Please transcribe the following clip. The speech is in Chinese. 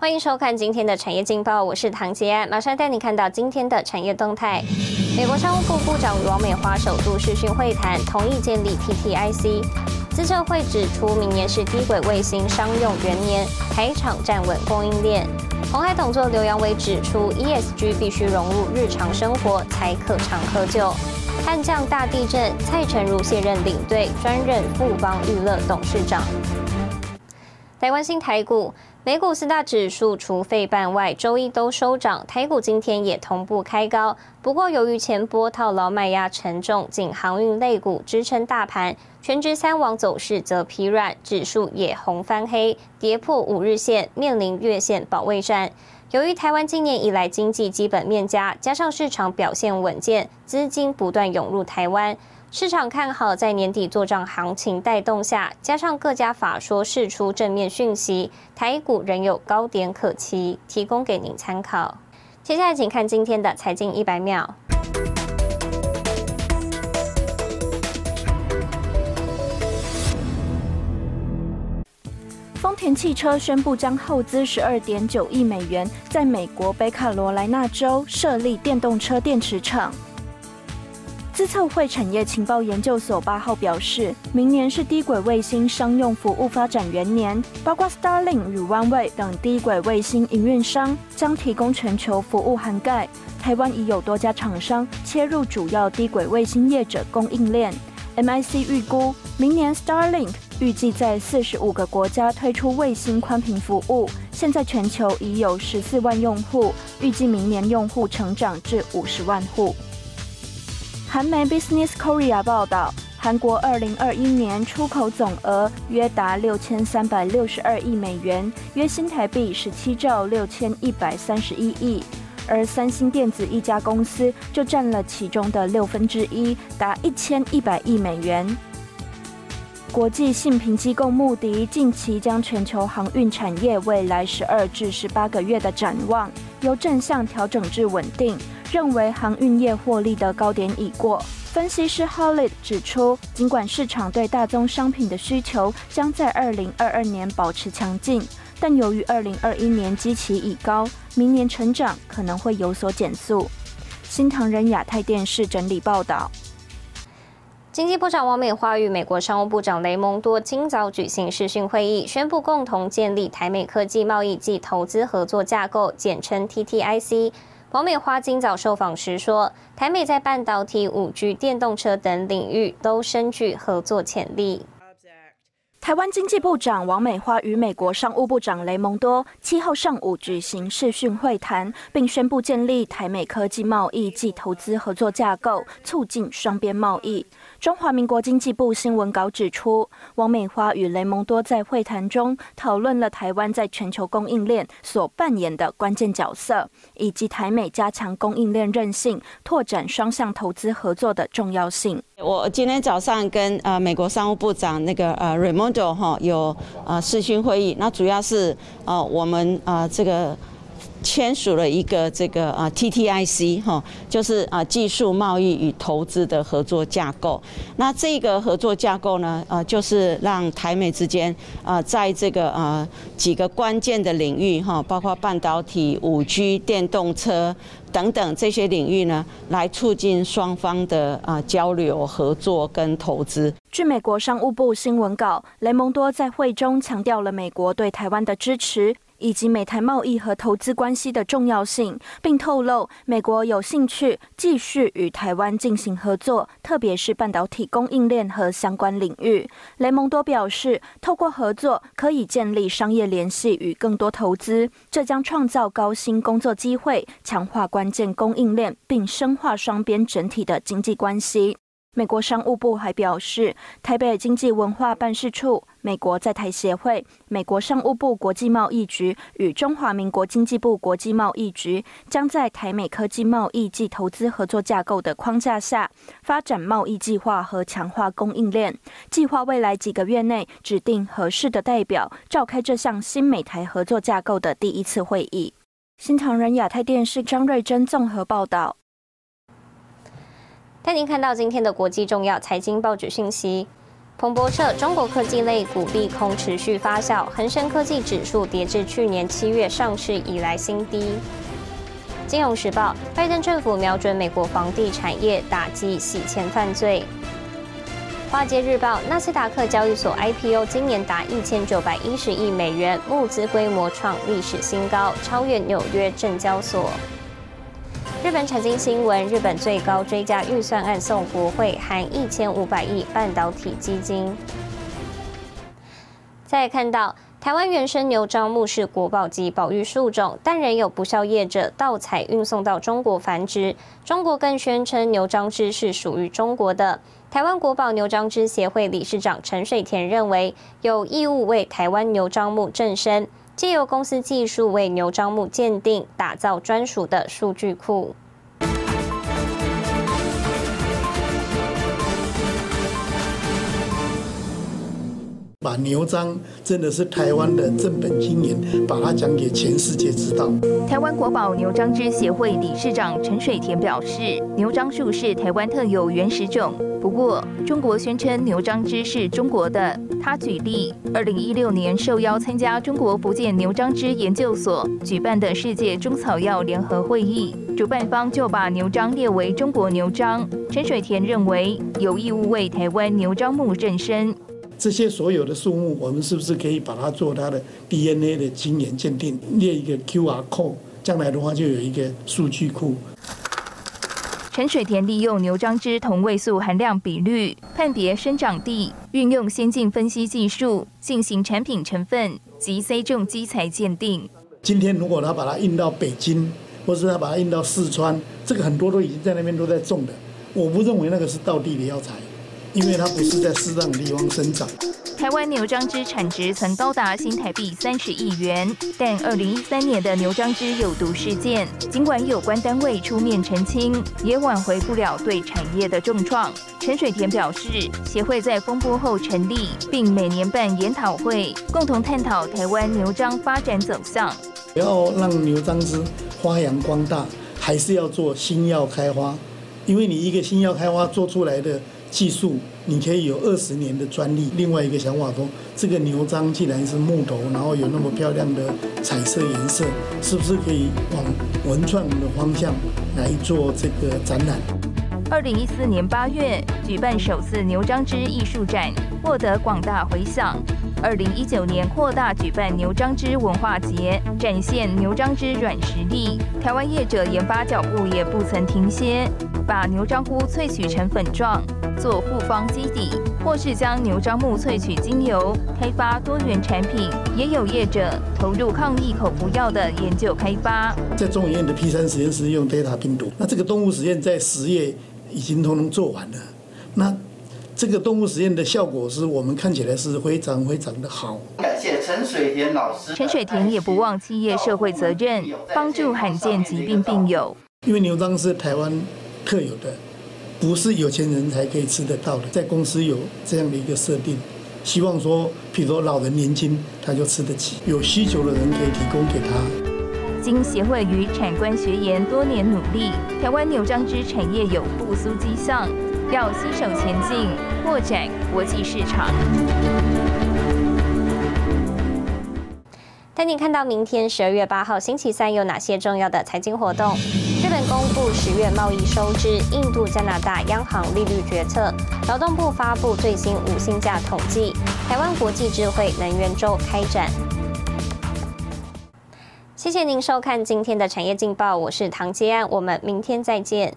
欢迎收看今天的产业劲报，我是唐杰安，马上带你看到今天的产业动态。美国商务部部长王美花首度视讯会谈，同意建立 TTIC。资策会指出，明年是低轨卫星商用元年，台厂站稳供应链。红海董座刘扬伟指出，ESG 必须融入日常生活，才可长可久。悍将大地震，蔡成儒卸任领队，专任富邦娱乐董事长。台湾新台股。美股四大指数除费半外，周一都收涨。台股今天也同步开高，不过由于前波套牢卖压沉重，仅航运类股支撑大盘，全指三网走势则疲软，指数也红翻黑，跌破五日线，面临月线保卫战。由于台湾今年以来经济基本面佳，加上市场表现稳健，资金不断涌入台湾。市场看好，在年底做账行情带动下，加上各家法说释出正面讯息，台股仍有高点可期，提供给您参考。接下来，请看今天的财经一百秒。丰田汽车宣布将耗资十二点九亿美元，在美国北卡罗来纳州设立电动车电池厂。资策会产业情报研究所八号表示，明年是低轨卫星商用服务发展元年，包括 Starlink 与 OneWay 等低轨卫星营运商将提供全球服务涵盖。台湾已有多家厂商切入主要低轨卫星业者供应链。MIC 预估，明年 Starlink 预计在四十五个国家推出卫星宽频服务，现在全球已有十四万用户，预计明年用户成长至五十万户。韩媒 Business Korea 报道，韩国二零二一年出口总额约达六千三百六十二亿美元，约新台币十七兆六千一百三十一亿，而三星电子一家公司就占了其中的六分之一，达一千一百亿美元。国际信评机构穆迪近期将全球航运产业未来十二至十八个月的展望由正向调整至稳定。认为航运业获利的高点已过。分析师 Holly 指出，尽管市场对大宗商品的需求将在二零二二年保持强劲，但由于二零二一年基期已高，明年成长可能会有所减速。新唐人亚太电视整理报道。经济部长王美花与美国商务部长雷蒙多今早举行视讯会议，宣布共同建立台美科技贸易及投资合作架构，简称 TTIC。王美花今早受访时说，台美在半导体、五 G、电动车等领域都深具合作潜力。台湾经济部长王美花与美国商务部长雷蒙多七号上午举行视讯会谈，并宣布建立台美科技贸易暨投资合作架构，促进双边贸易。中华民国经济部新闻稿指出，王美花与雷蒙多在会谈中讨论了台湾在全球供应链所扮演的关键角色，以及台美加强供应链韧性、拓展双向投资合作的重要性。我今天早上跟呃美国商务部长那个呃 Raimondo 哈有呃视讯会议，那主要是呃我们呃这个签署了一个这个啊 TTIC 哈，就是啊技术贸易与投资的合作架构。那这个合作架构呢，呃就是让台美之间啊在这个啊几个关键的领域哈，包括半导体、五 G、电动车。等等这些领域呢，来促进双方的啊交流、合作跟投资。据美国商务部新闻稿，雷蒙多在会中强调了美国对台湾的支持。以及美台贸易和投资关系的重要性，并透露美国有兴趣继续与台湾进行合作，特别是半导体供应链和相关领域。雷蒙多表示，透过合作可以建立商业联系与更多投资，这将创造高薪工作机会，强化关键供应链，并深化双边整体的经济关系。美国商务部还表示，台北经济文化办事处、美国在台协会、美国商务部国际贸易局与中华民国经济部国际贸易局将在台美科技贸易及投资合作架构的框架下，发展贸易计划和强化供应链。计划未来几个月内指定合适的代表，召开这项新美台合作架构的第一次会议。新唐人亚太电视张瑞珍综合报道。带您看到今天的国际重要财经报纸信息。彭博社：中国科技类股利空持续发酵，恒生科技指数跌至去年七月上市以来新低。金融时报：拜登政府瞄准美国房地产业打击洗钱犯罪。华尔街日报：纳斯达克交易所 IPO 今年达一千九百一十亿美元，募资规模创历史新高，超越纽约证交所。日本财经新闻：日本最高追加预算案送国会，含一千五百亿半导体基金。再看到台湾原生牛樟木是国宝级保育树种，但仍有不肖业者盗采运送到中国繁殖。中国更宣称牛樟芝是属于中国的。台湾国宝牛樟芝协会理事长陈水田认为，有义务为台湾牛樟木正身。借由公司技术为牛樟木鉴定，打造专属的数据库。把牛樟真的是台湾的正本经营，把它讲给全世界知道。台湾国宝牛樟芝协会理事长陈水田表示，牛樟树是台湾特有原始种，不过中国宣称牛樟芝是中国的。他举例，二零一六年受邀参加中国福建牛樟芝研究所举办的世界中草药联合会议，主办方就把牛樟列为中国牛樟。陈水田认为，有义务为台湾牛樟木正身。这些所有的树木，我们是不是可以把它做它的 DNA 的基因鉴定，列一个 QR code，将来的话就有一个数据库。陈水田利用牛樟芝同位素含量比率判别生长地，运用先进分析技术进行产品成分及 C 种基材鉴定。今天如果他把它运到北京，或是他把它运到四川，这个很多都已经在那边都在种的，我不认为那个是道地的药材。因为它不是在适当的地方生长。台湾牛樟芝产值曾高达新台币三十亿元，但二零一三年的牛樟芝有毒事件，尽管有关单位出面澄清，也挽回不了对产业的重创。陈水田表示，协会在风波后成立，并每年办研讨会，共同探讨台湾牛樟发展走向。要让牛樟芝发扬光大，还是要做新药开花？因为你一个新药开花做出来的。技术，你可以有二十年的专利。另外一个想法说，这个牛樟既然是木头，然后有那么漂亮的彩色颜色，是不是可以往文创的方向来做这个展览？二零一四年八月举办首次牛樟芝艺术展，获得广大回响。二零一九年扩大举办牛樟芝文化节，展现牛樟芝软实力。台湾业者研发脚步也不曾停歇，把牛樟菇萃取成粉状。做复方基底，或是将牛樟木萃取精油，开发多元产品。也有业者投入抗疫口服药的研究开发。在中医院的 P 三实验室用 Delta 病毒，那这个动物实验在十月已经都能做完了。那这个动物实验的效果是我们看起来是非常非常的好。感谢陈水田老师。陈水田也不忘企业社会责任，帮助罕见疾病病友。因为牛樟是台湾特有的。不是有钱人才可以吃得到的，在公司有这样的一个设定，希望说，譬如说老人年轻他就吃得起，有需求的人可以提供给他。经协会与产官学研多年努力，台湾牛樟芝产业有复苏迹象，要携手前进，扩展国际市场。带您看到明天十二月八号星期三有哪些重要的财经活动。十月贸易收支，印度、加拿大央行利率决策，劳动部发布最新五薪价统计，台湾国际智慧能源周开展。谢谢您收看今天的产业劲报，我是唐杰安，我们明天再见。